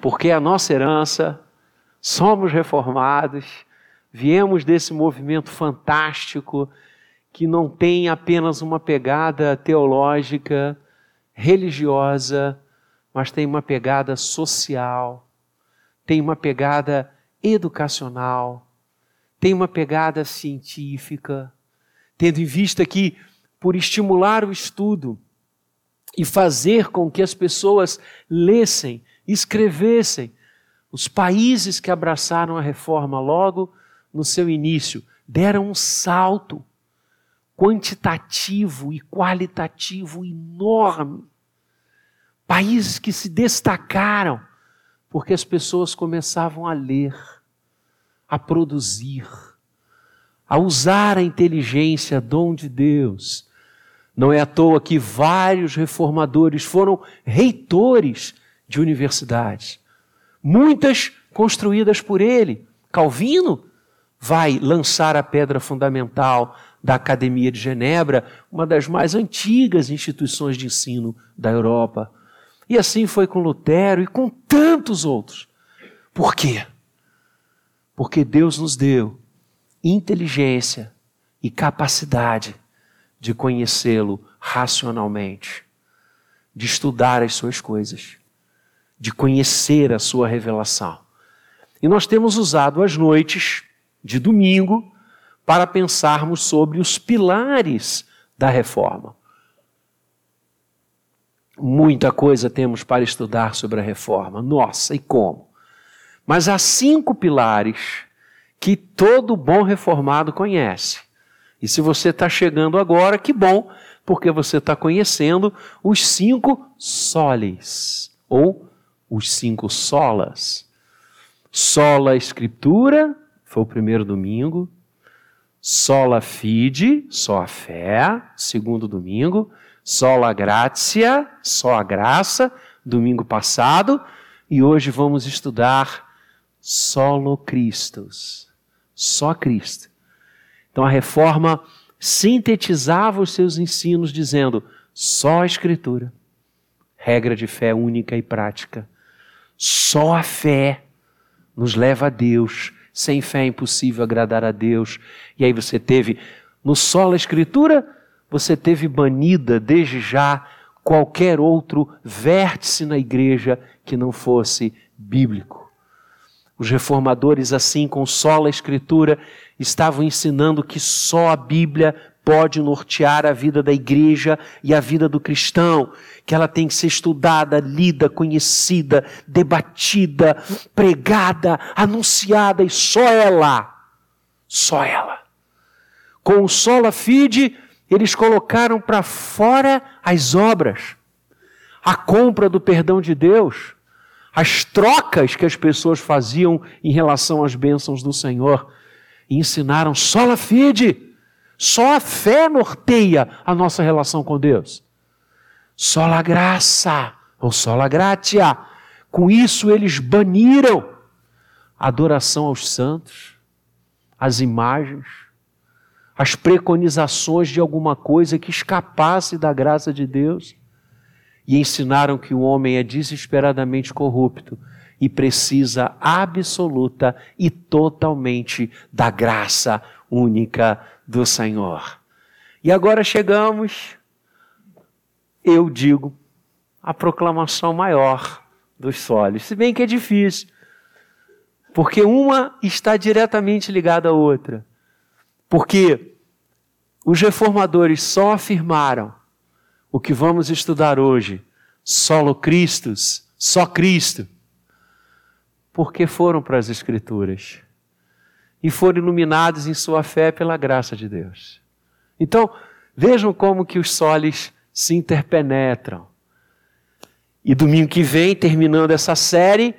porque é a nossa herança, somos reformados, viemos desse movimento fantástico que não tem apenas uma pegada teológica, religiosa, mas tem uma pegada social, tem uma pegada educacional, tem uma pegada científica, tendo em vista que, por estimular o estudo e fazer com que as pessoas lessem, escrevessem, os países que abraçaram a reforma logo no seu início deram um salto quantitativo e qualitativo enorme. Países que se destacaram porque as pessoas começavam a ler, a produzir, a usar a inteligência, dom de Deus. Não é à toa que vários reformadores foram reitores de universidades, muitas construídas por ele. Calvino vai lançar a pedra fundamental da Academia de Genebra, uma das mais antigas instituições de ensino da Europa. E assim foi com Lutero e com tantos outros. Por quê? Porque Deus nos deu inteligência e capacidade de conhecê-lo racionalmente, de estudar as suas coisas, de conhecer a sua revelação. E nós temos usado as noites de domingo para pensarmos sobre os pilares da reforma. Muita coisa temos para estudar sobre a reforma. Nossa, e como? Mas há cinco pilares que todo bom reformado conhece. E se você está chegando agora, que bom, porque você está conhecendo os cinco soles, ou os cinco solas. Sola Escritura, foi o primeiro domingo. Sola Fide, só a fé, segundo domingo. Sola Gratia, só a graça, domingo passado, e hoje vamos estudar Solo Christus, só Cristo. Então a reforma sintetizava os seus ensinos dizendo só a Escritura, regra de fé única e prática. Só a fé nos leva a Deus. Sem fé é impossível agradar a Deus. E aí você teve no solo a Escritura você teve banida desde já qualquer outro vértice na igreja que não fosse bíblico. Os reformadores, assim, com sola escritura, estavam ensinando que só a Bíblia pode nortear a vida da igreja e a vida do cristão, que ela tem que ser estudada, lida, conhecida, debatida, pregada, anunciada e só ela, só ela. Com o sola fide, eles colocaram para fora as obras, a compra do perdão de Deus, as trocas que as pessoas faziam em relação às bênçãos do Senhor, e ensinaram só a fide, só a fé norteia a nossa relação com Deus. Só a graça, ou só a gratia. Com isso eles baniram a adoração aos santos, as imagens, as preconizações de alguma coisa que escapasse da graça de Deus e ensinaram que o homem é desesperadamente corrupto e precisa absoluta e totalmente da graça única do Senhor. E agora chegamos, eu digo, a proclamação maior dos solos, se bem que é difícil, porque uma está diretamente ligada à outra. Porque os reformadores só afirmaram o que vamos estudar hoje, solo Christus, só Cristo, porque foram para as Escrituras e foram iluminados em sua fé pela graça de Deus. Então, vejam como que os soles se interpenetram. E domingo que vem, terminando essa série,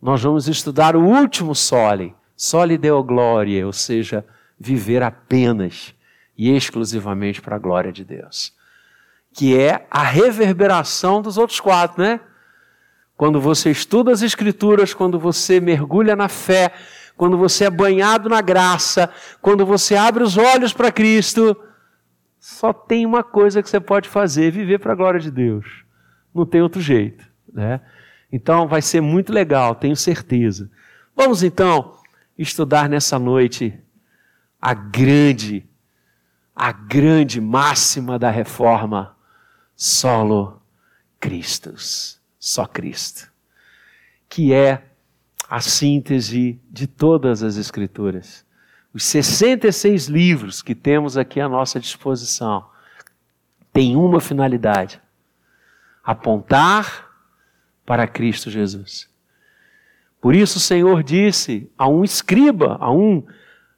nós vamos estudar o último sole, sole deo gloria, ou seja, viver apenas e exclusivamente para a glória de Deus. Que é a reverberação dos outros quatro, né? Quando você estuda as Escrituras, quando você mergulha na fé, quando você é banhado na graça, quando você abre os olhos para Cristo, só tem uma coisa que você pode fazer: viver para a glória de Deus. Não tem outro jeito, né? Então vai ser muito legal, tenho certeza. Vamos então estudar nessa noite a grande, a grande máxima da reforma, solo Christus, só Cristo, que é a síntese de todas as Escrituras. Os 66 livros que temos aqui à nossa disposição têm uma finalidade: apontar para Cristo Jesus. Por isso o Senhor disse a um escriba, a um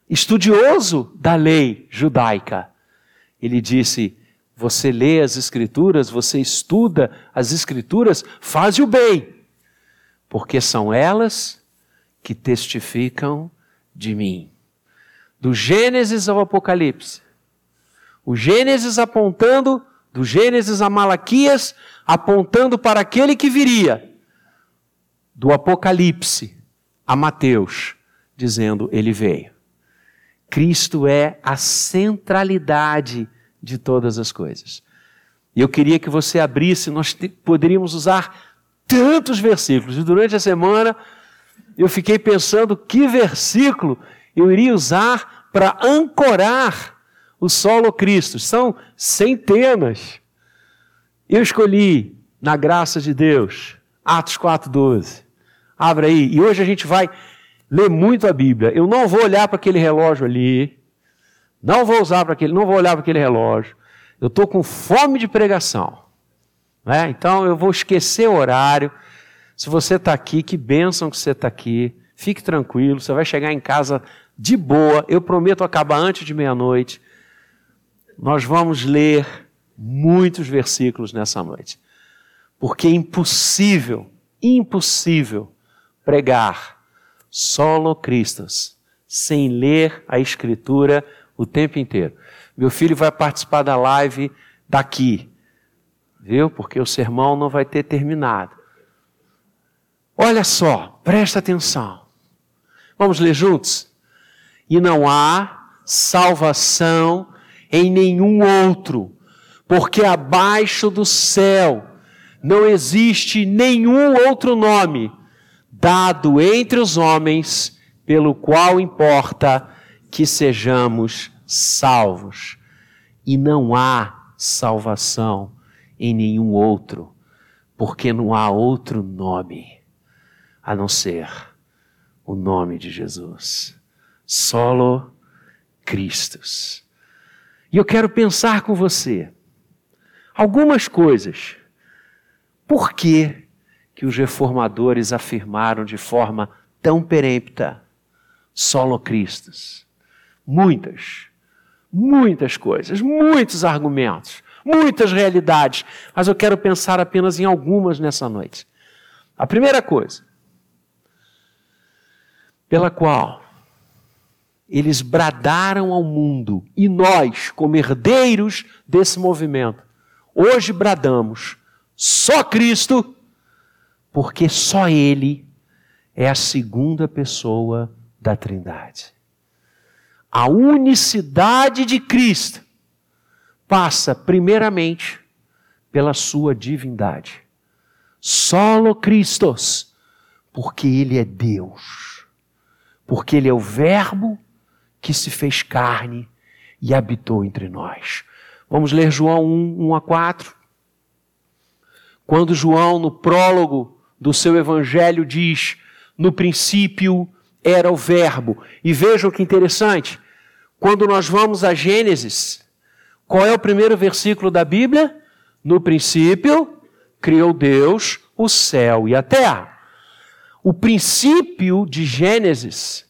estudioso da lei judaica, ele disse: Você lê as Escrituras, você estuda as Escrituras, faz o bem, porque são elas que testificam de mim. Do Gênesis ao Apocalipse. O Gênesis apontando, do Gênesis a Malaquias, apontando para aquele que viria. Do Apocalipse a Mateus, dizendo: Ele veio. Cristo é a centralidade de todas as coisas. E eu queria que você abrisse, nós poderíamos usar tantos versículos. E durante a semana eu fiquei pensando que versículo eu iria usar para ancorar o solo Cristo. São centenas. Eu escolhi, na graça de Deus, Atos 4,12. Abra aí. E hoje a gente vai ler muito a Bíblia. Eu não vou olhar para aquele relógio ali. Não vou usar para aquele, não vou olhar para aquele relógio. Eu estou com fome de pregação. Né? Então eu vou esquecer o horário. Se você está aqui, que bênção que você está aqui. Fique tranquilo, você vai chegar em casa de boa. Eu prometo acabar antes de meia-noite. Nós vamos ler muitos versículos nessa noite. Porque é impossível, impossível pregar solo Christus sem ler a Escritura o tempo inteiro. Meu filho vai participar da live daqui, viu? Porque o sermão não vai ter terminado. Olha só, presta atenção. Vamos ler juntos? E não há salvação em nenhum outro, porque abaixo do céu não existe nenhum outro nome dado entre os homens pelo qual importa que sejamos salvos. E não há salvação em nenhum outro, porque não há outro nome a não ser o nome de Jesus. Solo Christus. E eu quero pensar com você algumas coisas. Por que, que os reformadores afirmaram de forma tão perempta solo Christus? Muitas, muitas coisas, muitos argumentos, muitas realidades, mas eu quero pensar apenas em algumas nessa noite. A primeira coisa, pela qual eles bradaram ao mundo e nós, como herdeiros desse movimento, hoje bradamos só Cristo, porque só Ele é a segunda pessoa da Trindade. A unicidade de Cristo passa, primeiramente, pela sua divindade. Solo Christos, porque Ele é Deus, porque Ele é o Verbo que se fez carne e habitou entre nós. Vamos ler João 1, 1 a 4. Quando João, no prólogo do seu evangelho, diz: No princípio era o Verbo. E vejam que interessante, quando nós vamos a Gênesis, qual é o primeiro versículo da Bíblia? No princípio, criou Deus o céu e a terra. O princípio de Gênesis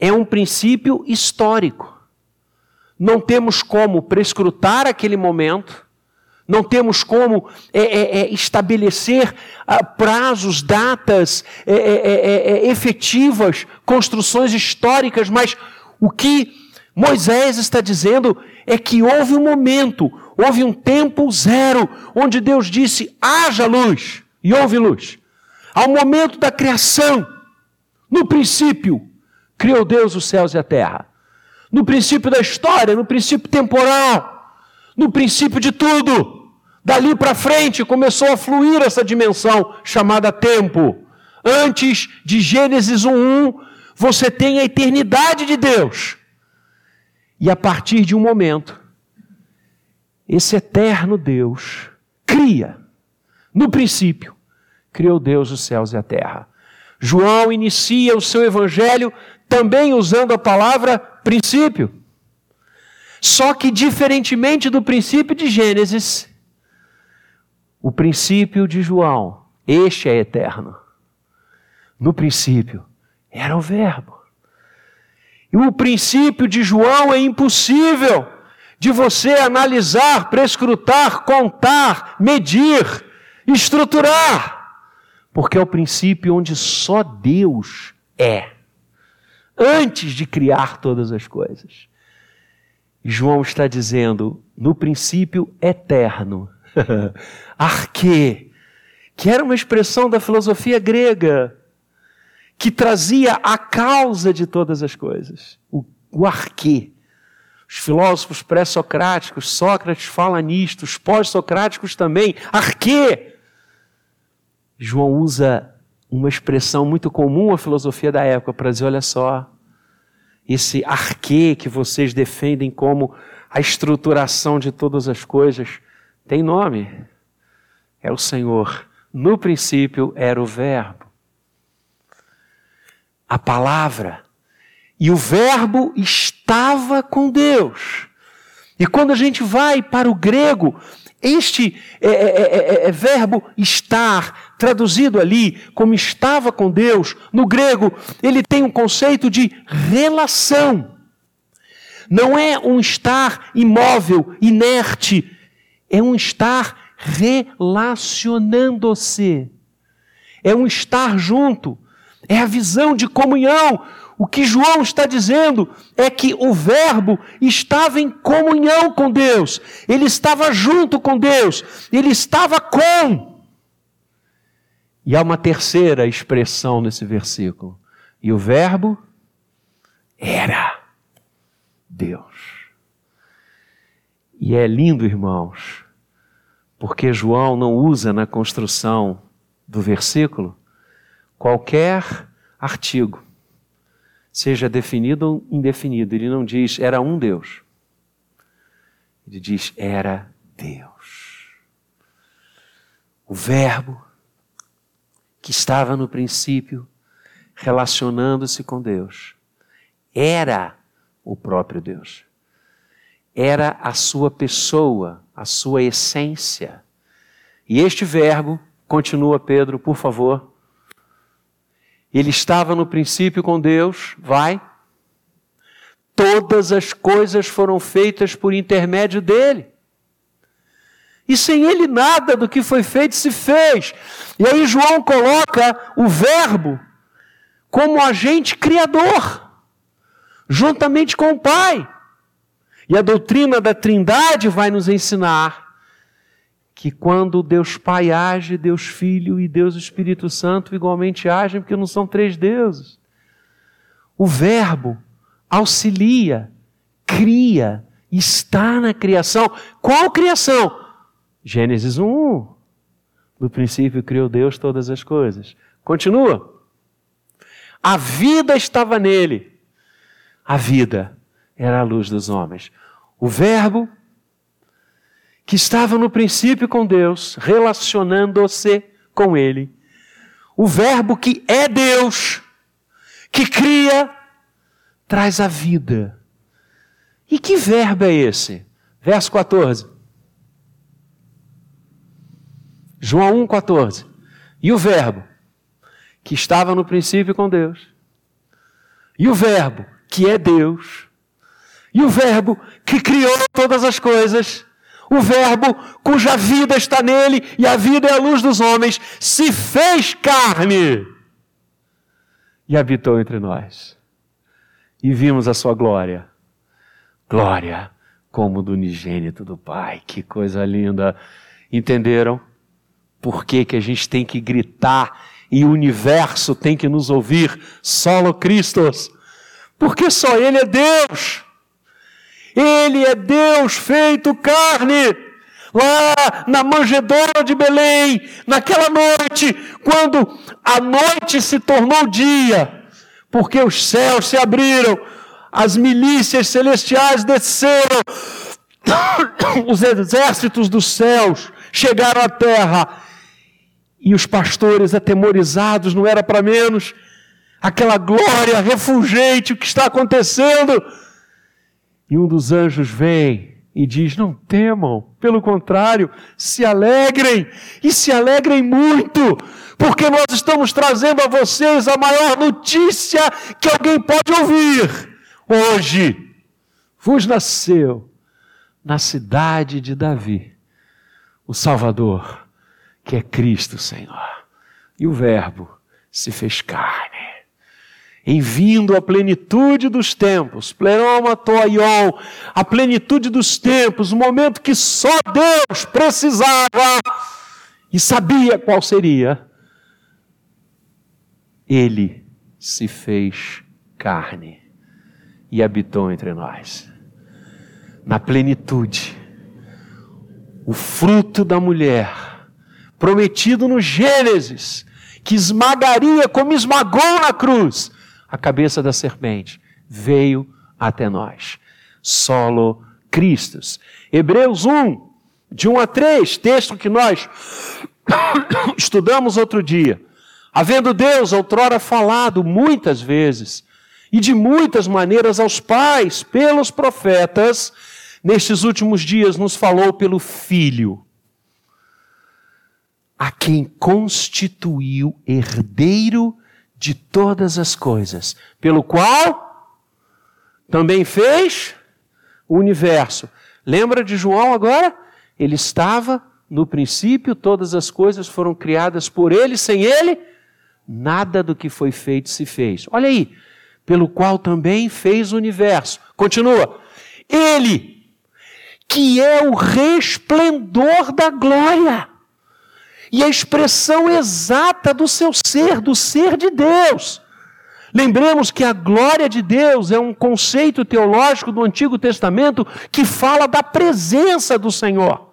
é um princípio histórico. Não temos como prescrutar aquele momento, não temos como é, é, é, estabelecer ah, prazos, datas é, é, é, efetivas, construções históricas, mas o que Moisés está dizendo é que houve um momento, houve um tempo zero, onde Deus disse: haja luz, e houve luz. Ao momento da criação, no princípio, criou Deus os céus e a terra. No princípio da história, no princípio temporal, no princípio de tudo, Dali para frente começou a fluir essa dimensão chamada tempo. Antes de Gênesis 1:1, você tem a eternidade de Deus. E a partir de um momento, esse eterno Deus cria, no princípio, criou Deus os céus e a terra. João inicia o seu evangelho também usando a palavra princípio. Só que, diferentemente do princípio de Gênesis, o princípio de João, este é eterno. No princípio era o Verbo. E o princípio de João é impossível de você analisar, prescrutar, contar, medir, estruturar, porque é o princípio onde só Deus é, antes de criar todas as coisas. João está dizendo, no princípio eterno, arque, que era uma expressão da filosofia grega, que trazia a causa de todas as coisas, o, o arque. Os filósofos pré-socráticos, Sócrates fala nisto, os pós-socráticos também, arque. João usa uma expressão muito comum à filosofia da época para dizer: olha só, esse arque que vocês defendem como a estruturação de todas as coisas, tem nome. É o Senhor. No princípio era o Verbo. A palavra. E o Verbo estava com Deus. E quando a gente vai para o grego, este é, é, é, é, verbo estar, traduzido ali como estava com Deus, no grego, ele tem um conceito de relação. Não é um estar imóvel, inerte, é um estar relacionando-se. É um estar junto. É a visão de comunhão. O que João está dizendo é que o Verbo estava em comunhão com Deus, ele estava junto com Deus, ele estava com. E há uma terceira expressão nesse versículo. E o Verbo era Deus. E é lindo, irmãos, porque João não usa na construção do versículo qualquer artigo seja definido ou indefinido. Ele não diz era um Deus. Ele diz era Deus. O Verbo que estava no princípio relacionando-se com Deus era o próprio Deus. Era a sua pessoa, a sua essência. E este verbo, continua Pedro, por favor, ele estava no princípio com Deus, vai. Todas as coisas foram feitas por intermédio dele. E sem ele nada do que foi feito se fez. E aí João coloca o Verbo como agente criador, juntamente com o Pai. E a doutrina da Trindade vai nos ensinar que quando Deus Pai age, Deus Filho e Deus Espírito Santo igualmente agem, porque não são três deuses. O Verbo auxilia, cria, está na criação. Qual criação? Gênesis 1. No princípio criou Deus todas as coisas. Continua. A vida estava nele. A vida era a luz dos homens. O Verbo que estava no princípio com Deus, relacionando-se com Ele. O Verbo que é Deus, que cria, traz a vida. E que verbo é esse? Verso 14. João 1,14. E o Verbo, que estava no princípio com Deus, e o Verbo, que é Deus, e o Verbo que criou todas as coisas, o Verbo, cuja vida está nele e a vida é a luz dos homens, se fez carne e habitou entre nós. E vimos a sua glória. Glória como do unigênito do Pai. Que coisa linda. Entenderam? Por que, que a gente tem que gritar e o universo tem que nos ouvir? Solo Christos. Porque só Ele é Deus. Ele é Deus feito carne. lá na manjedoura de Belém, naquela noite, quando a noite se tornou dia, porque os céus se abriram, as milícias celestiais desceram, os exércitos dos céus chegaram à terra, e os pastores atemorizados, não era para menos, aquela glória refulgente, o que está acontecendo? E um dos anjos vem e diz: Não temam, pelo contrário, se alegrem e se alegrem muito, porque nós estamos trazendo a vocês a maior notícia que alguém pode ouvir. Hoje vos nasceu na cidade de Davi o Salvador, que é Cristo Senhor. E o Verbo se fez carne em vindo a plenitude dos tempos, pleroma toion, a plenitude dos tempos, o momento que só Deus precisava e sabia qual seria, ele se fez carne e habitou entre nós. Na plenitude, o fruto da mulher, prometido no Gênesis, que esmagaria como esmagou na cruz, a cabeça da serpente, veio até nós. Solo Cristos. Hebreus 1, de 1 a 3, texto que nós estudamos outro dia. Havendo Deus outrora falado muitas vezes e de muitas maneiras aos pais, pelos profetas, nestes últimos dias nos falou pelo Filho, a quem constituiu herdeiro de todas as coisas, pelo qual também fez o universo. Lembra de João agora? Ele estava no princípio, todas as coisas foram criadas por ele, sem ele, nada do que foi feito se fez. Olha aí, pelo qual também fez o universo. Continua. Ele, que é o resplendor da glória e a expressão exata do seu ser, do ser de Deus. Lembremos que a glória de Deus é um conceito teológico do Antigo Testamento que fala da presença do Senhor.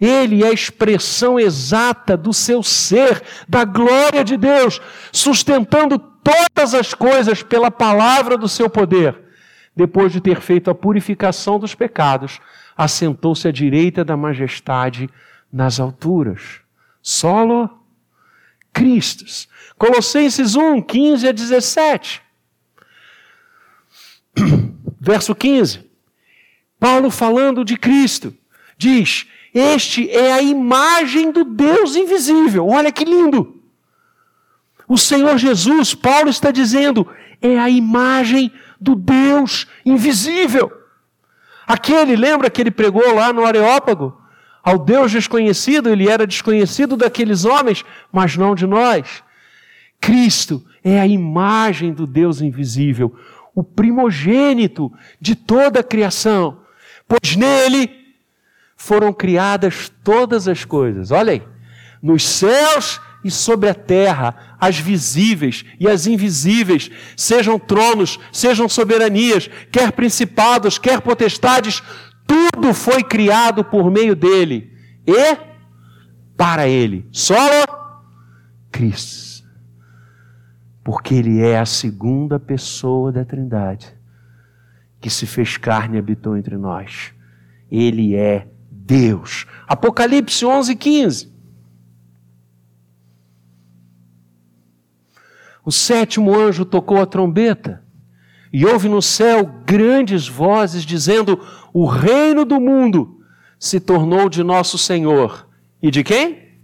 Ele é a expressão exata do seu ser, da glória de Deus, sustentando todas as coisas pela palavra do seu poder. Depois de ter feito a purificação dos pecados, assentou-se à direita da majestade nas alturas solo Cristos. Colossenses 1, 15 a 17. Verso 15. Paulo falando de Cristo, diz: Este é a imagem do Deus invisível. Olha que lindo! O Senhor Jesus, Paulo está dizendo, é a imagem do Deus invisível. Aquele, lembra que ele pregou lá no Areópago? Ao Deus desconhecido, ele era desconhecido daqueles homens, mas não de nós. Cristo é a imagem do Deus invisível, o primogênito de toda a criação, pois nele foram criadas todas as coisas. Olha aí, nos céus e sobre a terra, as visíveis e as invisíveis, sejam tronos, sejam soberanias, quer principados, quer potestades, tudo foi criado por meio dele e para ele. Só Cristo. Porque ele é a segunda pessoa da Trindade que se fez carne e habitou entre nós. Ele é Deus. Apocalipse 11, 15. O sétimo anjo tocou a trombeta e houve no céu grandes vozes dizendo: O reino do mundo se tornou de nosso Senhor. E de quem?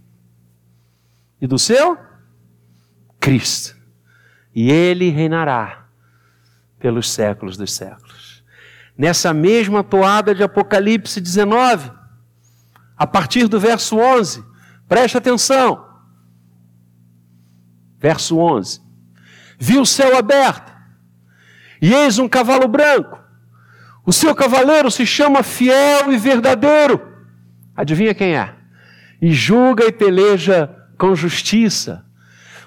E do seu? Cristo. E ele reinará pelos séculos dos séculos. Nessa mesma toada de Apocalipse 19, a partir do verso 11, preste atenção. Verso 11: Viu o céu aberto e eis um cavalo branco. O seu cavaleiro se chama fiel e verdadeiro. Adivinha quem é? E julga e peleja com justiça.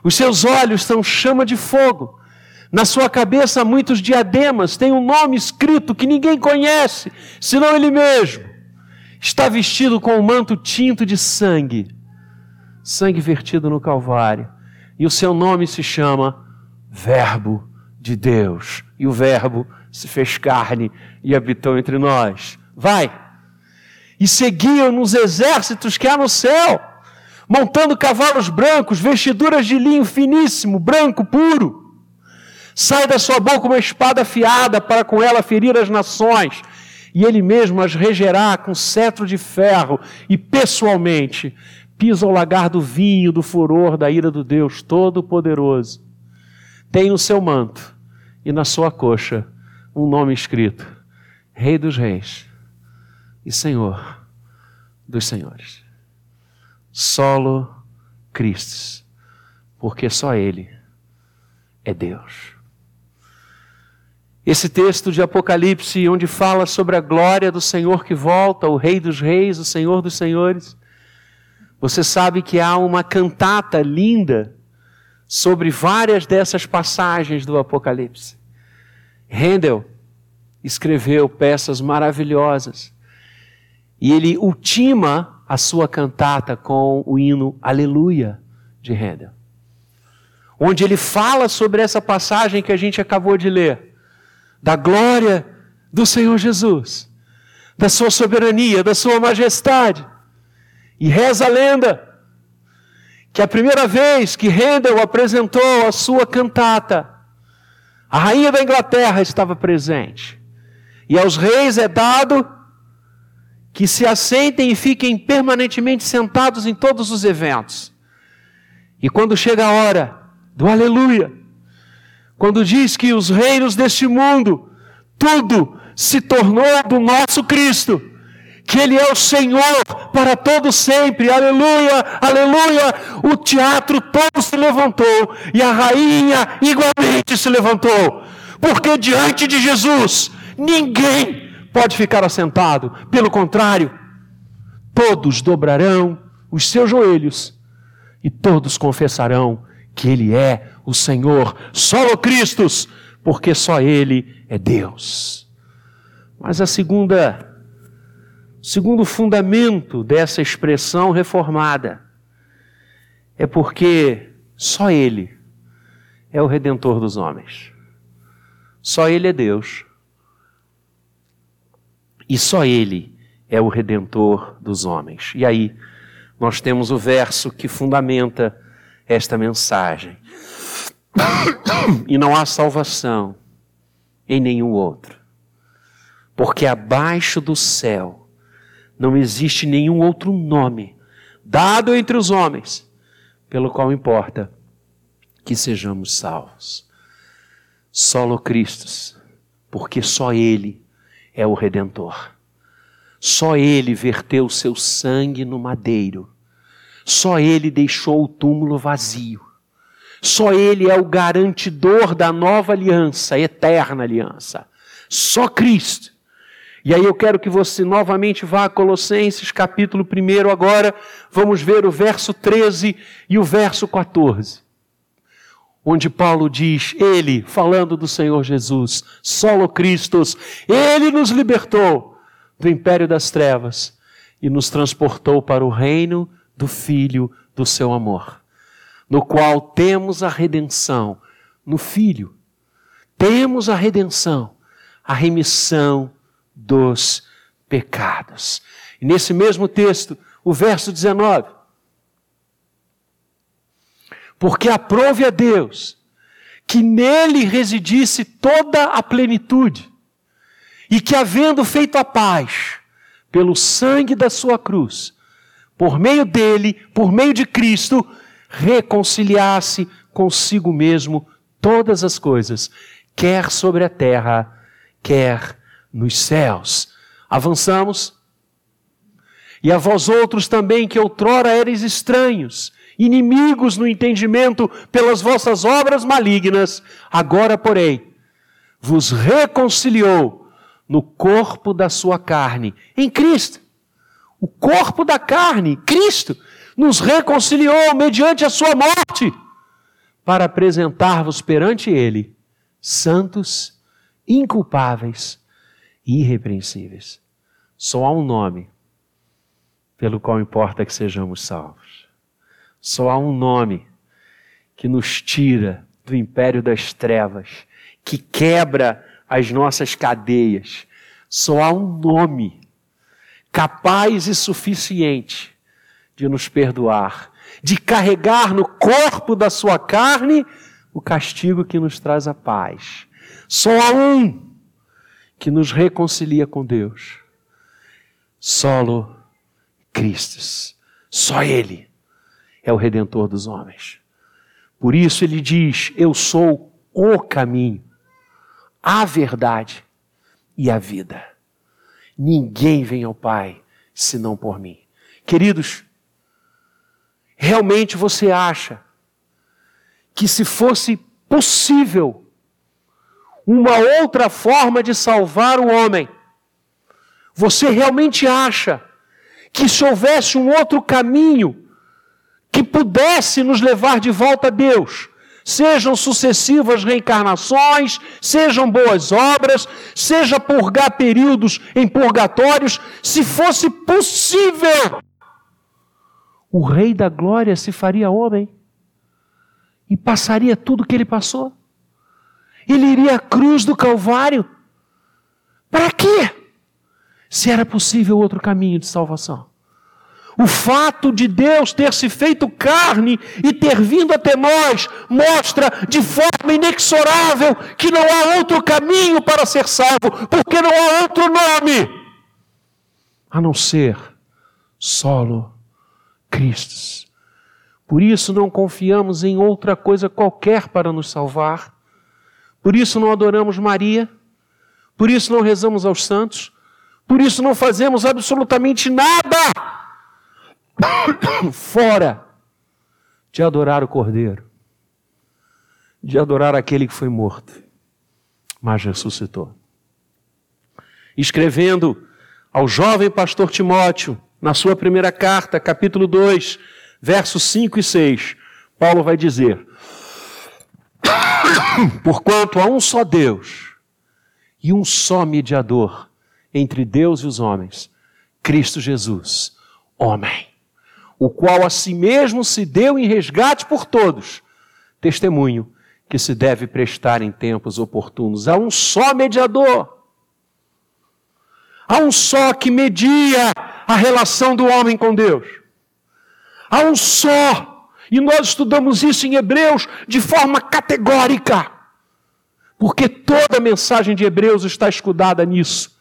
Os seus olhos são chama de fogo. Na sua cabeça há muitos diademas, tem um nome escrito que ninguém conhece, senão ele mesmo. está vestido com um manto tinto de sangue, sangue vertido no Calvário, e o seu nome se chama Verbo de Deus. E o Verbo se fez carne e habitou entre nós. Vai! E seguiam nos exércitos que há no céu, montando cavalos brancos, vestiduras de linho finíssimo, branco, puro. Sai da sua boca uma espada afiada para com ela ferir as nações, e ele mesmo as regerá com cetro de ferro, e pessoalmente pisa o lagar do vinho do furor da ira do Deus Todo-Poderoso. Tem no seu manto e na sua coxa um nome escrito: Rei dos Reis e Senhor dos Senhores. Solo Cristo, porque só Ele é Deus. Esse texto de Apocalipse, onde fala sobre a glória do Senhor que volta, o Rei dos Reis, o Senhor dos Senhores, você sabe que há uma cantata linda sobre várias dessas passagens do Apocalipse. Handel escreveu peças maravilhosas e ele ultima a sua cantata com o hino Aleluia de Handel, onde ele fala sobre essa passagem que a gente acabou de ler, da glória do Senhor Jesus, da sua soberania, da sua majestade. E reza a lenda que a primeira vez que Handel apresentou a sua cantata, a rainha da Inglaterra estava presente. E aos reis é dado que se assentem e fiquem permanentemente sentados em todos os eventos. E quando chega a hora do aleluia, quando diz que os reinos deste mundo, tudo se tornou do nosso Cristo, que Ele é o Senhor para todo sempre, aleluia, aleluia. O teatro todo se levantou e a rainha igualmente se levantou, porque diante de Jesus ninguém pode ficar assentado, pelo contrário, todos dobrarão os seus joelhos e todos confessarão que Ele é o Senhor, só o Cristo, porque só Ele é Deus. Mas a segunda segundo fundamento dessa expressão reformada é porque só Ele é o redentor dos homens. Só Ele é Deus. E só Ele é o redentor dos homens. E aí, nós temos o verso que fundamenta esta mensagem. E não há salvação em nenhum outro, porque abaixo do céu não existe nenhum outro nome dado entre os homens pelo qual importa que sejamos salvos. Solo Cristo, porque só Ele é o Redentor. Só Ele verteu seu sangue no madeiro. Só Ele deixou o túmulo vazio. Só Ele é o garantidor da nova aliança, eterna aliança. Só Cristo e aí eu quero que você novamente vá a Colossenses capítulo 1 agora, vamos ver o verso 13 e o verso 14. Onde Paulo diz, ele, falando do Senhor Jesus, solo Christus, ele nos libertou do império das trevas e nos transportou para o reino do Filho do seu amor, no qual temos a redenção no Filho. Temos a redenção, a remissão dos pecados. E nesse mesmo texto, o verso 19. Porque aprove a Deus que nele residisse toda a plenitude, e que, havendo feito a paz pelo sangue da sua cruz, por meio dele, por meio de Cristo, reconciliasse consigo mesmo todas as coisas, quer sobre a terra, quer nos céus. Avançamos. E a vós outros também, que outrora eres estranhos, inimigos no entendimento pelas vossas obras malignas, agora, porém, vos reconciliou no corpo da sua carne, em Cristo. O corpo da carne, Cristo, nos reconciliou mediante a sua morte, para apresentar-vos perante Ele, santos, inculpáveis irrepreensíveis. Só há um nome pelo qual importa que sejamos salvos. Só há um nome que nos tira do império das trevas, que quebra as nossas cadeias. Só há um nome capaz e suficiente de nos perdoar, de carregar no corpo da sua carne o castigo que nos traz a paz. Só há um que nos reconcilia com Deus. Solo Christus. Só Ele é o redentor dos homens. Por isso ele diz: Eu sou o caminho, a verdade e a vida. Ninguém vem ao Pai senão por mim. Queridos, realmente você acha que se fosse possível uma outra forma de salvar o homem, você realmente acha que se houvesse um outro caminho que pudesse nos levar de volta a Deus, sejam sucessivas reencarnações, sejam boas obras, seja purgar períodos em purgatórios, se fosse possível, o Rei da Glória se faria homem e passaria tudo o que ele passou. Ele iria à cruz do Calvário. Para quê? Se era possível outro caminho de salvação. O fato de Deus ter se feito carne e ter vindo até nós mostra de forma inexorável que não há outro caminho para ser salvo, porque não há outro nome a não ser solo Cristo. Por isso não confiamos em outra coisa qualquer para nos salvar. Por isso não adoramos Maria. Por isso não rezamos aos santos. Por isso não fazemos absolutamente nada fora de adorar o Cordeiro, de adorar aquele que foi morto, mas ressuscitou. Escrevendo ao jovem pastor Timóteo, na sua primeira carta, capítulo 2, versos 5 e 6, Paulo vai dizer: Porquanto há um só Deus e um só mediador entre Deus e os homens, Cristo Jesus, homem o qual a si mesmo se deu em resgate por todos, testemunho que se deve prestar em tempos oportunos. Há um só mediador. Há um só que media a relação do homem com Deus. Há um só. E nós estudamos isso em Hebreus de forma categórica. Porque toda a mensagem de Hebreus está escudada nisso.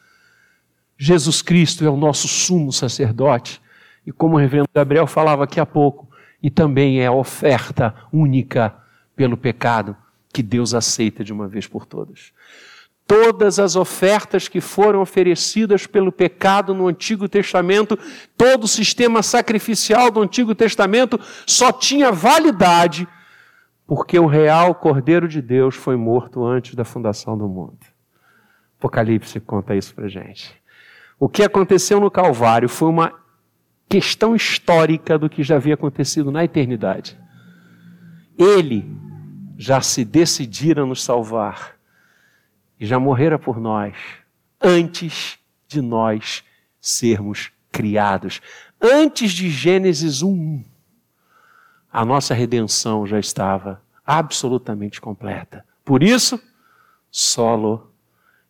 Jesus Cristo é o nosso sumo sacerdote e como o reverendo Gabriel falava aqui há pouco, e também é a oferta única pelo pecado que Deus aceita de uma vez por todas. Todas as ofertas que foram oferecidas pelo pecado no Antigo Testamento, todo o sistema sacrificial do Antigo Testamento só tinha validade porque o real Cordeiro de Deus foi morto antes da fundação do mundo. Apocalipse conta isso para gente. O que aconteceu no Calvário foi uma questão histórica do que já havia acontecido na eternidade. Ele já se decidira nos salvar e já morrera por nós antes de nós sermos criados. Antes de Gênesis 1, a nossa redenção já estava absolutamente completa. Por isso, solo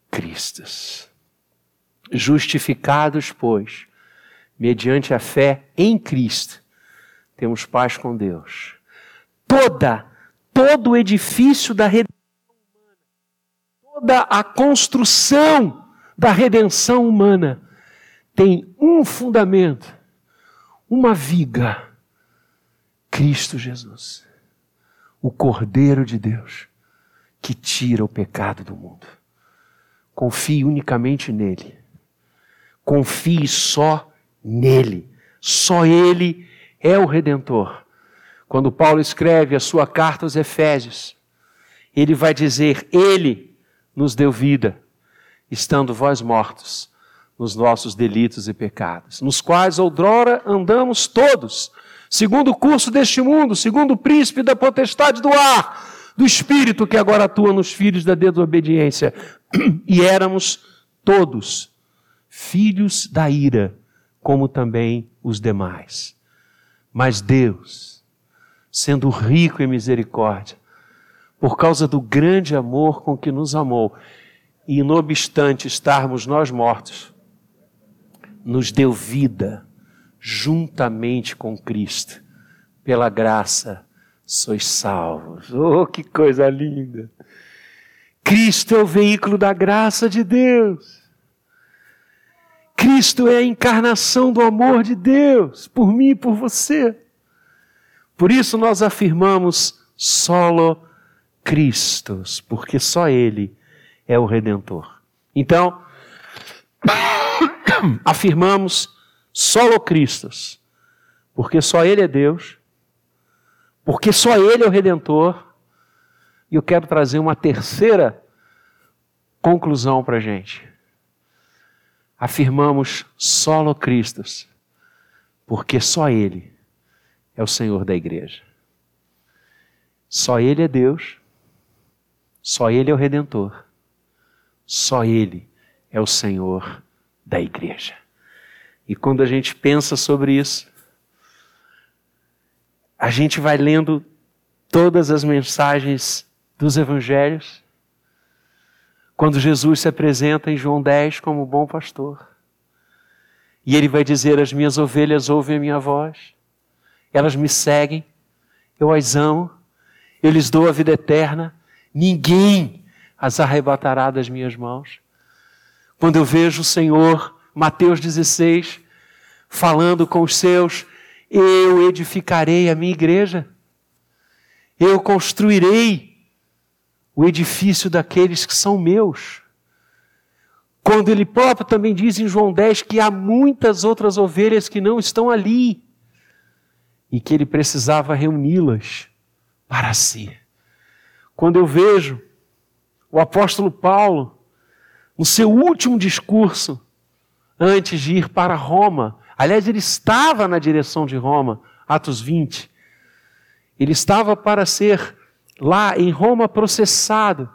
Cristos. Justificados, pois, mediante a fé em Cristo, temos paz com Deus. Toda, todo o edifício da redenção toda a construção da redenção humana tem um fundamento, uma viga: Cristo Jesus, o Cordeiro de Deus, que tira o pecado do mundo. Confie unicamente nele. Confie só nele. Só ele é o redentor. Quando Paulo escreve a sua carta aos Efésios, ele vai dizer: Ele nos deu vida, estando vós mortos nos nossos delitos e pecados, nos quais outrora andamos todos, segundo o curso deste mundo, segundo o príncipe da potestade do ar, do espírito que agora atua nos filhos da desobediência, e éramos todos filhos da ira como também os demais. Mas Deus, sendo rico em misericórdia, por causa do grande amor com que nos amou, e não obstante estarmos nós mortos, nos deu vida juntamente com Cristo. Pela graça sois salvos. Oh, que coisa linda! Cristo é o veículo da graça de Deus. Cristo é a encarnação do amor de Deus por mim e por você. Por isso nós afirmamos solo Cristos, porque só Ele é o Redentor. Então, afirmamos solo Cristos, porque só Ele é Deus, porque só Ele é o Redentor. E eu quero trazer uma terceira conclusão para a gente. Afirmamos solo Cristos, porque só Ele é o Senhor da igreja. Só Ele é Deus, só Ele é o Redentor, só Ele é o Senhor da igreja. E quando a gente pensa sobre isso, a gente vai lendo todas as mensagens dos evangelhos, quando Jesus se apresenta em João 10 como bom pastor. E ele vai dizer: As minhas ovelhas ouvem a minha voz, elas me seguem, eu as amo, eu lhes dou a vida eterna, ninguém as arrebatará das minhas mãos. Quando eu vejo o Senhor, Mateus 16, falando com os seus, eu edificarei a minha igreja, eu construirei o edifício daqueles que são meus. Quando ele próprio também diz em João 10 que há muitas outras ovelhas que não estão ali e que ele precisava reuni-las para si. Quando eu vejo o apóstolo Paulo, no seu último discurso, antes de ir para Roma, Aliás, ele estava na direção de Roma, Atos 20. Ele estava para ser lá em Roma processado.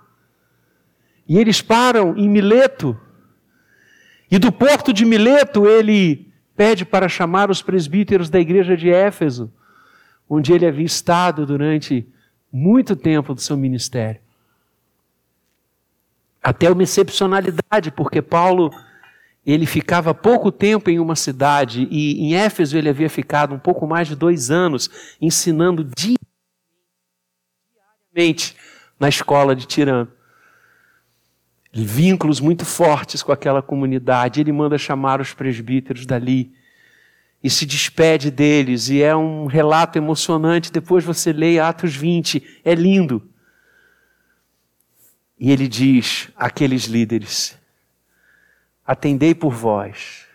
E eles param em Mileto. E do porto de Mileto ele pede para chamar os presbíteros da igreja de Éfeso, onde ele havia estado durante muito tempo do seu ministério. Até uma excepcionalidade, porque Paulo ele ficava pouco tempo em uma cidade e em Éfeso ele havia ficado um pouco mais de dois anos ensinando diariamente na escola de Tirano. Vínculos muito fortes com aquela comunidade. Ele manda chamar os presbíteros dali e se despede deles. E é um relato emocionante. Depois você lê Atos 20, é lindo. E ele diz àqueles líderes: atendei por vós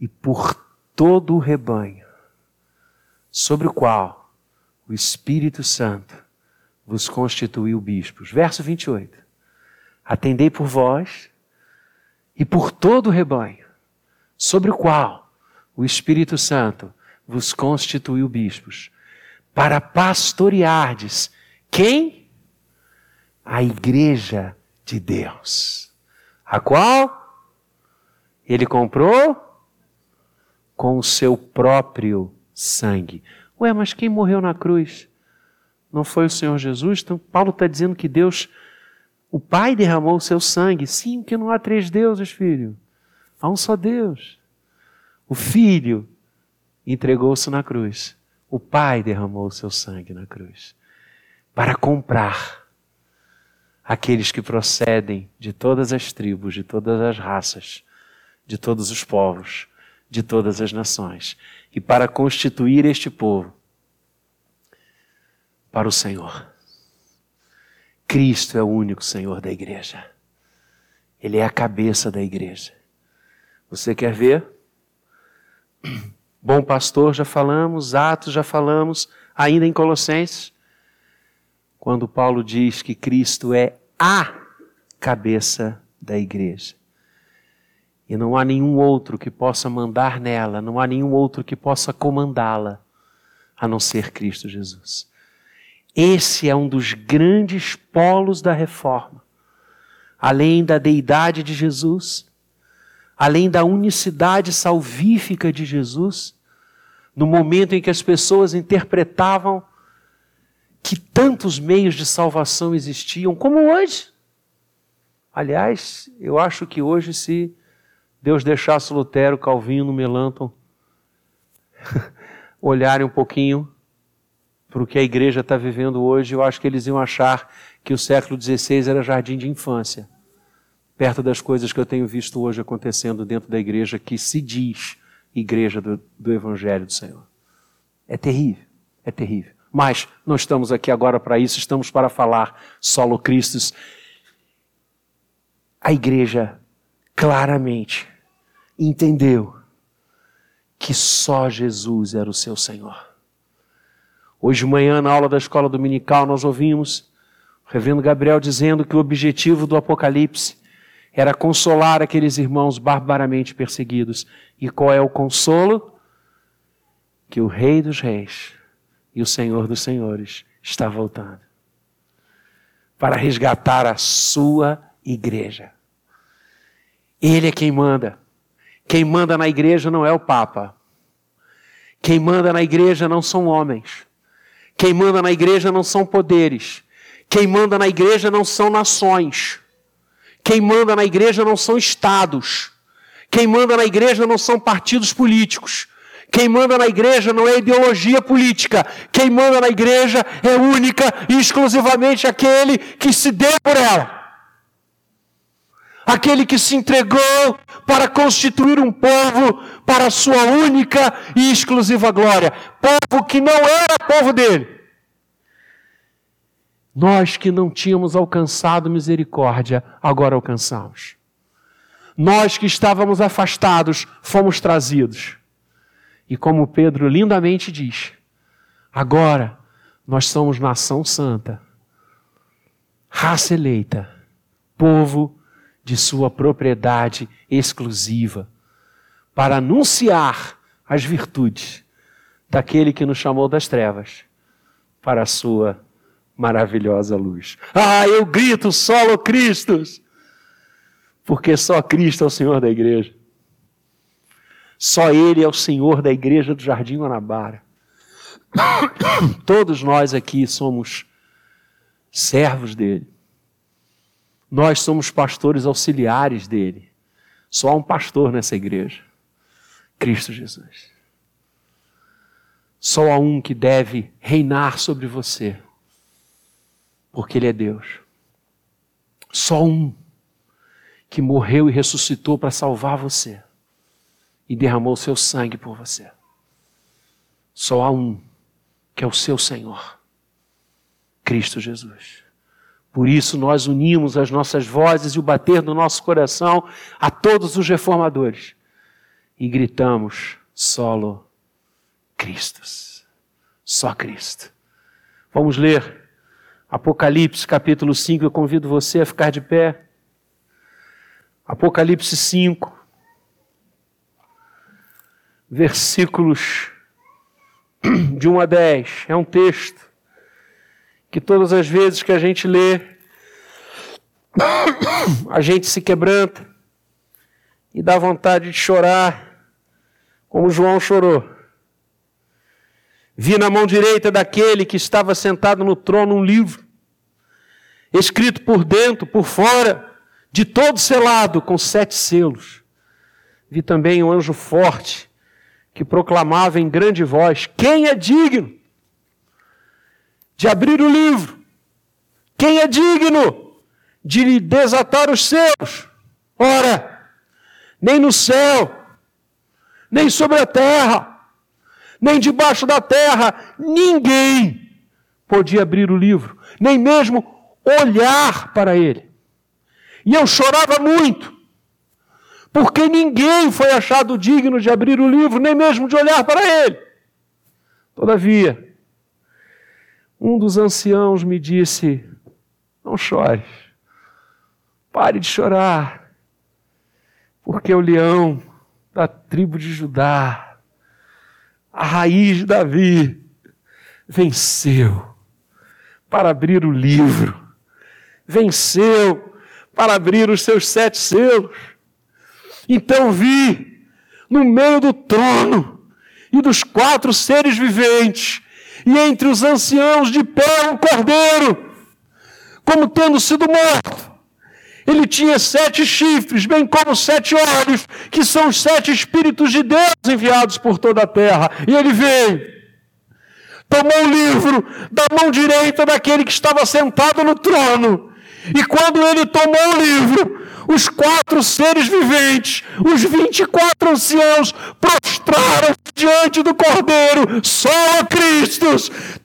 e por todo o rebanho, sobre o qual o Espírito Santo vos constituiu bispos. Verso 28. Atendei por vós e por todo o rebanho, sobre o qual o Espírito Santo vos constituiu bispos, para pastoreardes quem? A igreja de Deus a qual ele comprou com o seu próprio sangue. Ué, mas quem morreu na cruz? Não foi o Senhor Jesus? Então, Paulo está dizendo que Deus, o Pai derramou o seu sangue. Sim, porque não há três deuses, filho. Há um só Deus. O Filho entregou-se na cruz. O Pai derramou o seu sangue na cruz para comprar aqueles que procedem de todas as tribos, de todas as raças, de todos os povos, de todas as nações, e para constituir este povo para o Senhor. Cristo é o único Senhor da igreja. Ele é a cabeça da igreja. Você quer ver? Bom pastor, já falamos, Atos, já falamos, ainda em Colossenses quando Paulo diz que Cristo é a cabeça da igreja. E não há nenhum outro que possa mandar nela, não há nenhum outro que possa comandá-la, a não ser Cristo Jesus. Esse é um dos grandes polos da reforma. Além da deidade de Jesus, além da unicidade salvífica de Jesus, no momento em que as pessoas interpretavam que tantos meios de salvação existiam, como hoje. Aliás, eu acho que hoje, se Deus deixasse Lutero, Calvino, Melanton olharem um pouquinho para o que a igreja está vivendo hoje, eu acho que eles iam achar que o século XVI era jardim de infância, perto das coisas que eu tenho visto hoje acontecendo dentro da igreja que se diz igreja do, do Evangelho do Senhor. É terrível, é terrível. Mas não estamos aqui agora para isso, estamos para falar solo Cristos. A igreja claramente entendeu que só Jesus era o seu Senhor. Hoje de manhã, na aula da escola dominical, nós ouvimos o reverendo Gabriel dizendo que o objetivo do Apocalipse era consolar aqueles irmãos barbaramente perseguidos. E qual é o consolo? Que o Rei dos Reis e o Senhor dos Senhores está voltando para resgatar a sua igreja. Ele é quem manda. Quem manda na igreja não é o Papa. Quem manda na igreja não são homens. Quem manda na igreja não são poderes. Quem manda na igreja não são nações. Quem manda na igreja não são estados. Quem manda na igreja não são partidos políticos. Quem manda na igreja não é ideologia política. Quem manda na igreja é única e exclusivamente aquele que se deu por ela. Aquele que se entregou para constituir um povo para a sua única e exclusiva glória. Povo que não era povo dele. Nós que não tínhamos alcançado misericórdia, agora alcançamos. Nós que estávamos afastados, fomos trazidos. E como Pedro lindamente diz, agora nós somos nação santa, raça eleita, povo de sua propriedade exclusiva, para anunciar as virtudes daquele que nos chamou das trevas para a sua maravilhosa luz. Ah, eu grito solo Cristos, porque só Cristo é o Senhor da igreja. Só Ele é o Senhor da igreja do Jardim Guanabara. Todos nós aqui somos servos dele. Nós somos pastores auxiliares dele. Só há um pastor nessa igreja: Cristo Jesus. Só há um que deve reinar sobre você, porque Ele é Deus. Só um que morreu e ressuscitou para salvar você e derramou seu sangue por você. Só há um, que é o seu Senhor, Cristo Jesus. Por isso nós unimos as nossas vozes e o bater do nosso coração a todos os reformadores e gritamos: solo Cristos. Só Cristo. Vamos ler Apocalipse capítulo 5. Eu convido você a ficar de pé. Apocalipse 5 versículos de 1 a 10. É um texto que todas as vezes que a gente lê, a gente se quebranta e dá vontade de chorar, como João chorou. Vi na mão direita daquele que estava sentado no trono um livro, escrito por dentro, por fora, de todo selado, com sete selos. Vi também um anjo forte que proclamava em grande voz: Quem é digno de abrir o livro? Quem é digno de lhe desatar os seus? Ora, nem no céu, nem sobre a terra, nem debaixo da terra, ninguém podia abrir o livro, nem mesmo olhar para ele. E eu chorava muito porque ninguém foi achado digno de abrir o livro, nem mesmo de olhar para ele. Todavia, um dos anciãos me disse: Não chores, pare de chorar, porque o leão da tribo de Judá, a raiz de Davi, venceu para abrir o livro, venceu para abrir os seus sete selos. Então vi no meio do trono e dos quatro seres viventes, e entre os anciãos de pé um cordeiro, como tendo sido morto. Ele tinha sete chifres, bem como sete olhos, que são os sete Espíritos de Deus enviados por toda a terra. E ele veio, tomou o livro da mão direita daquele que estava sentado no trono. E quando ele tomou o livro, os quatro seres viventes, os vinte e quatro anciãos, prostraram diante do Cordeiro, só a Cristo,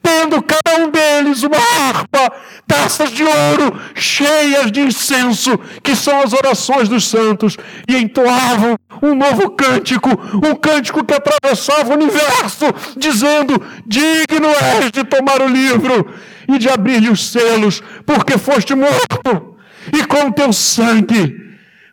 tendo cada um deles uma harpa, taças de ouro cheias de incenso, que são as orações dos santos, e entoavam um novo cântico, um cântico que atravessava o universo, dizendo: Digno és de tomar o livro e de abrir-lhe os selos, porque foste morto e com teu sangue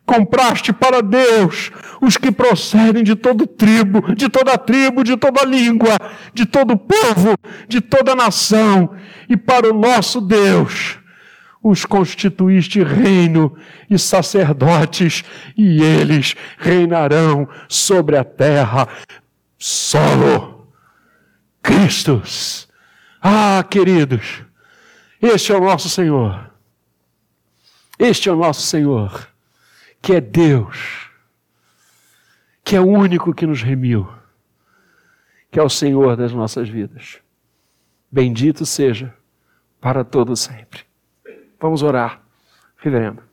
compraste para Deus os que procedem de todo tribo, de toda tribo, de toda língua, de todo povo, de toda nação, e para o nosso Deus os constituíste reino e sacerdotes, e eles reinarão sobre a terra. Solo Cristos. Ah, queridos, este é o nosso Senhor. Este é o nosso Senhor, que é Deus, que é o único que nos remiu, que é o Senhor das nossas vidas. Bendito seja para todo sempre. Vamos orar, reverendo.